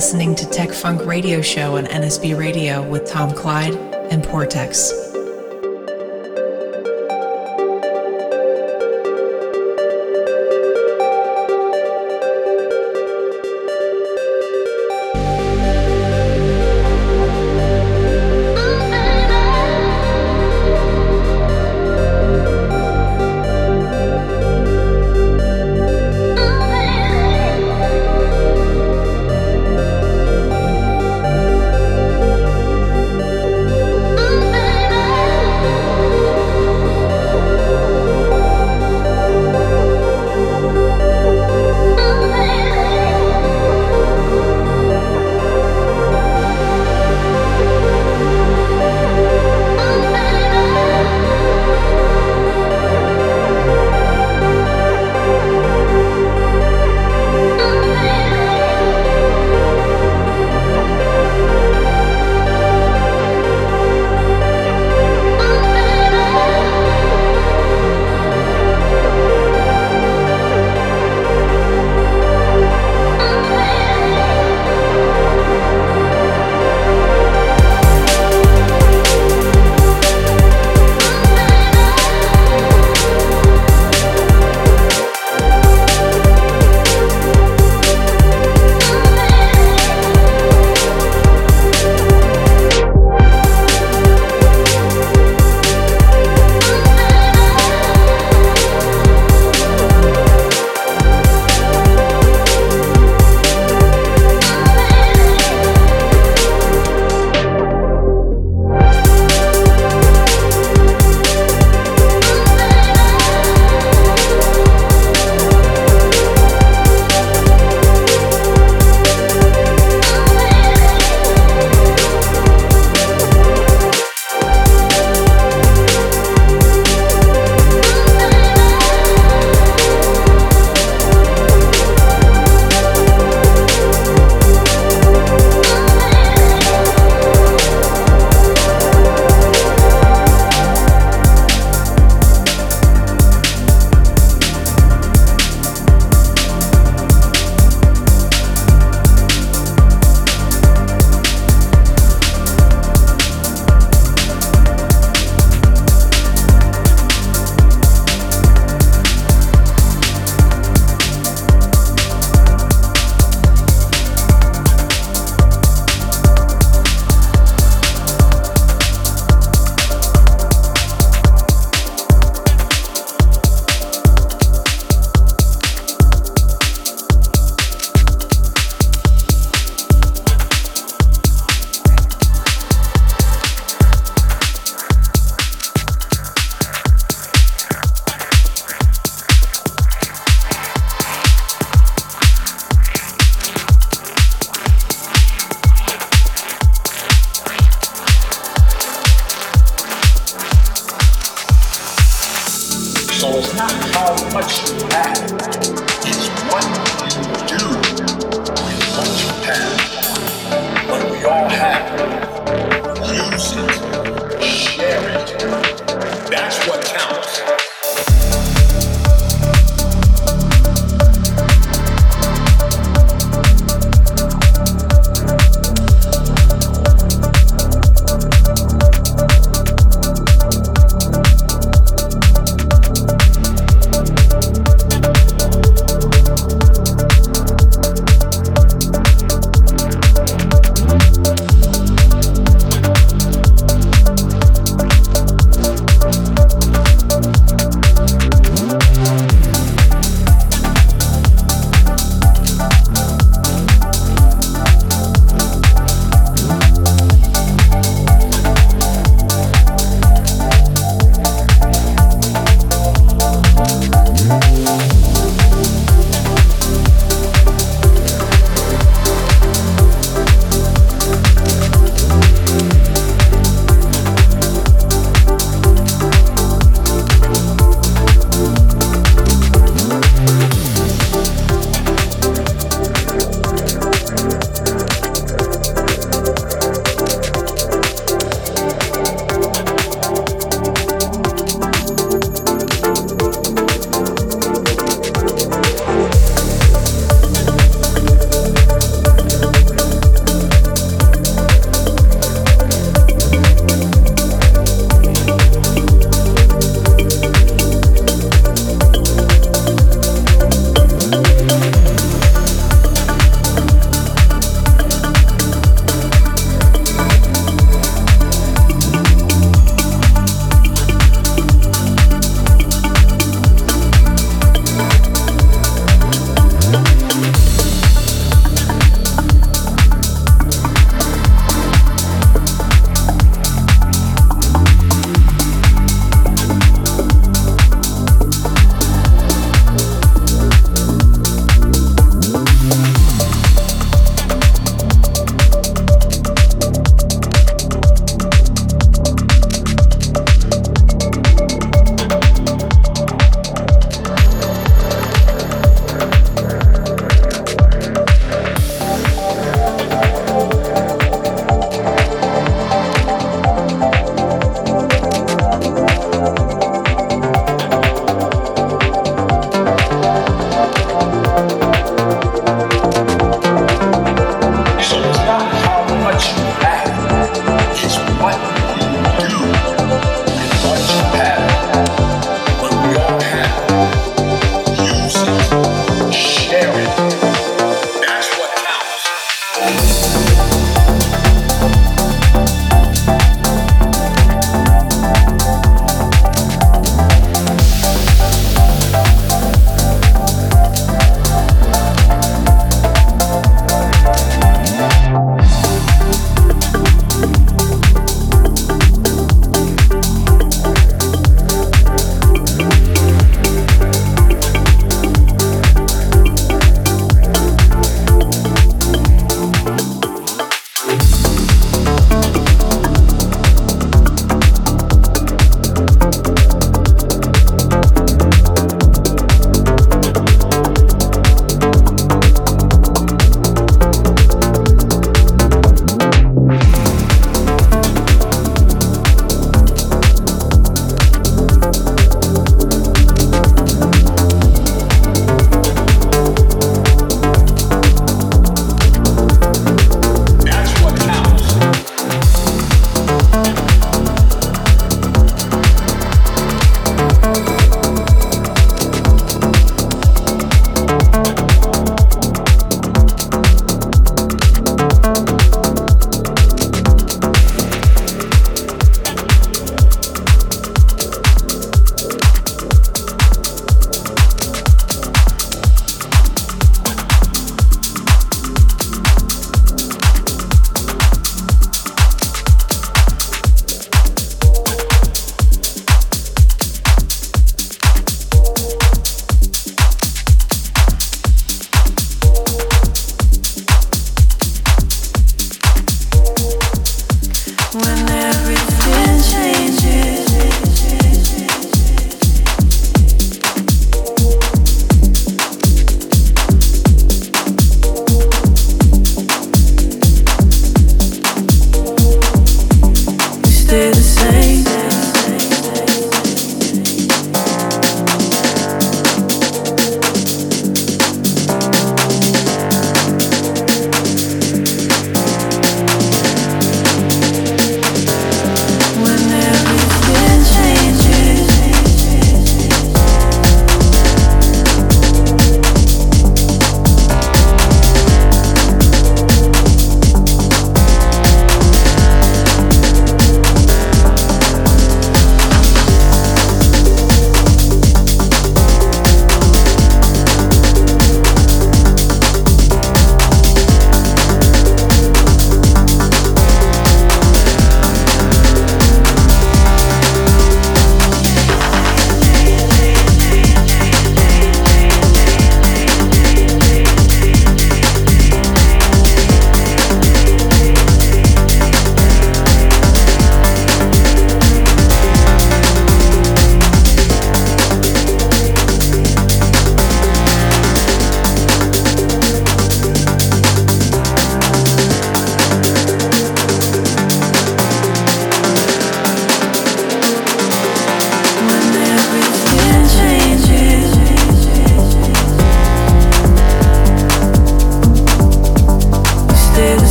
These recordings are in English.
listening to Tech Funk Radio Show on NSB Radio with Tom Clyde and Portex.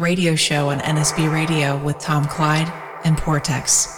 Radio Show on NSB Radio with Tom Clyde and Portex.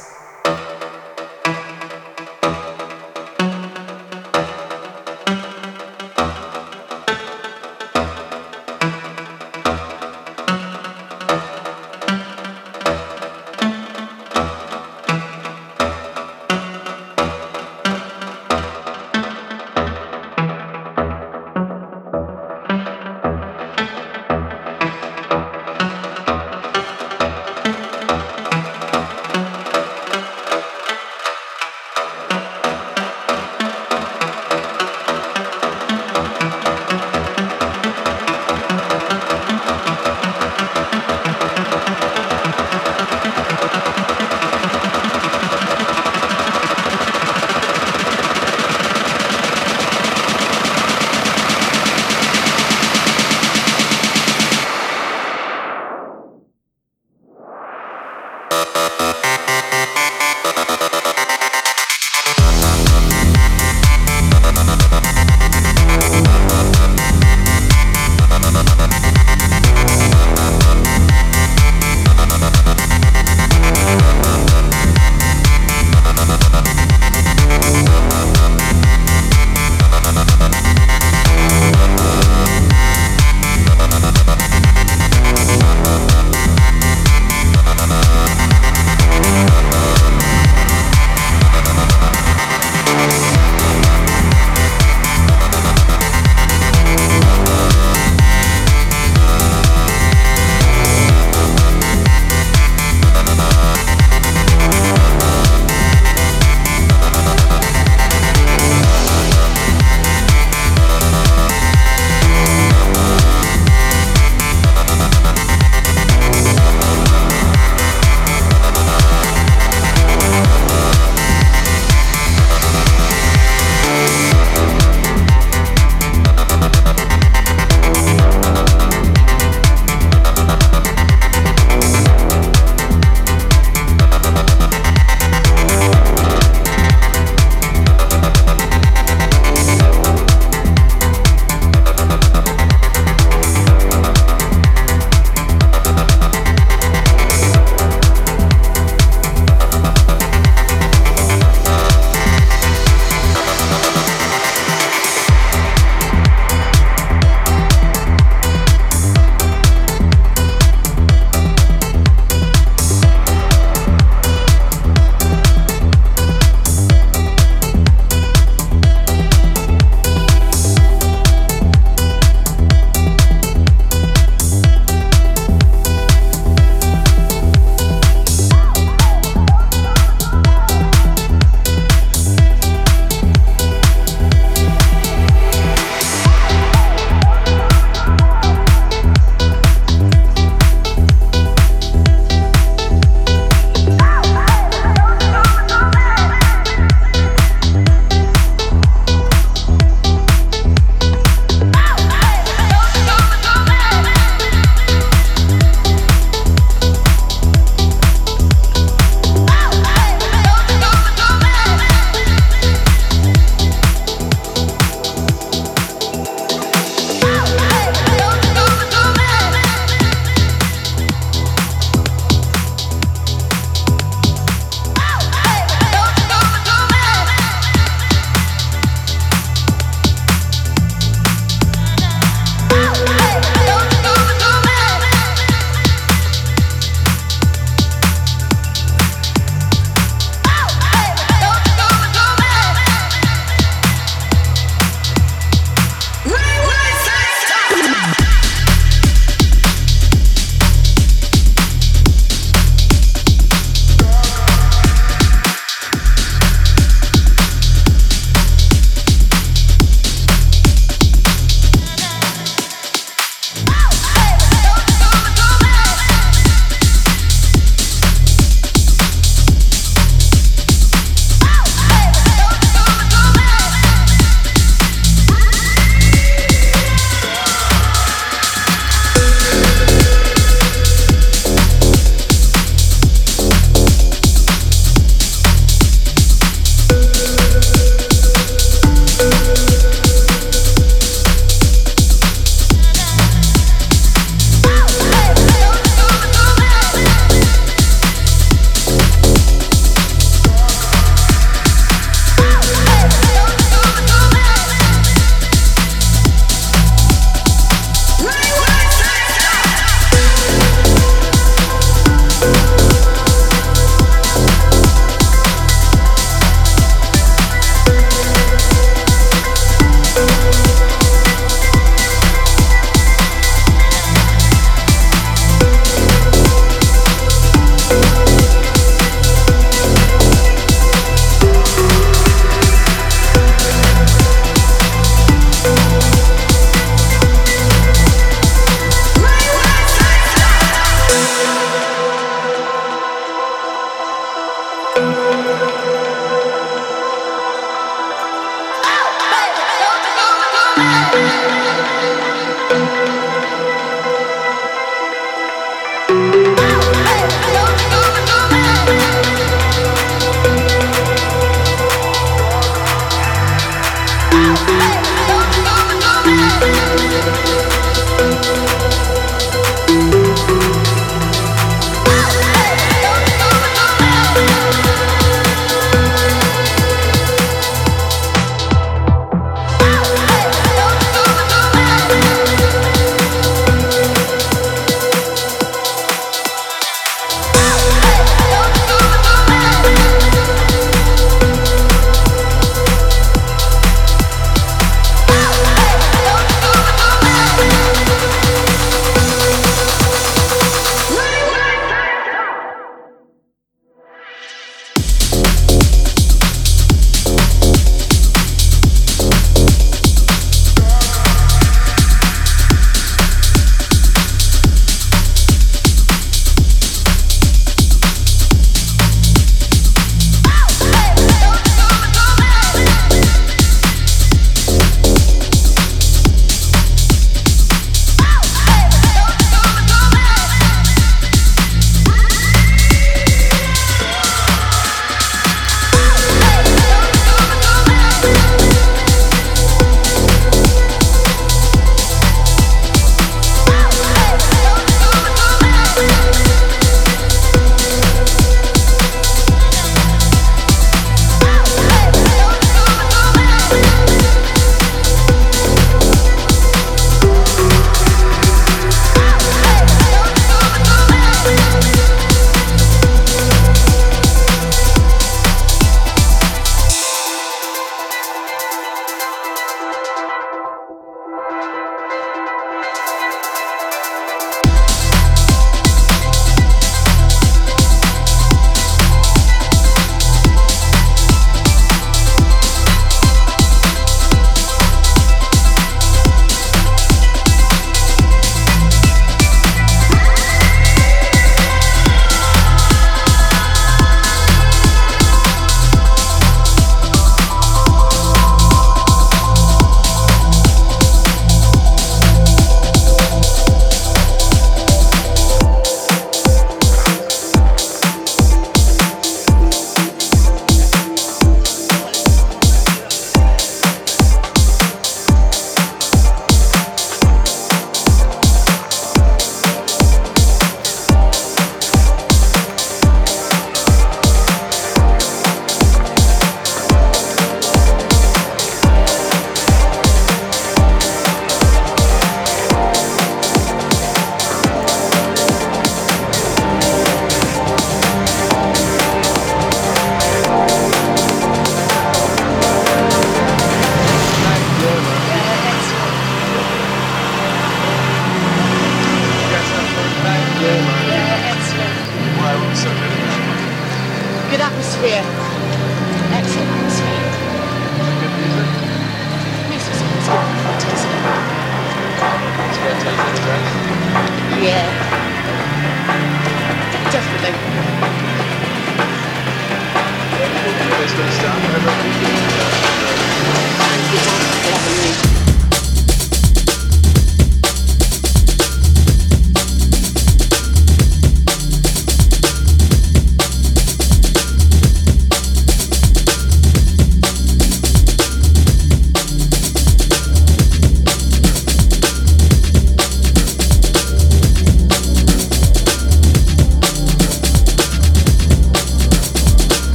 Hey!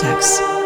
Funk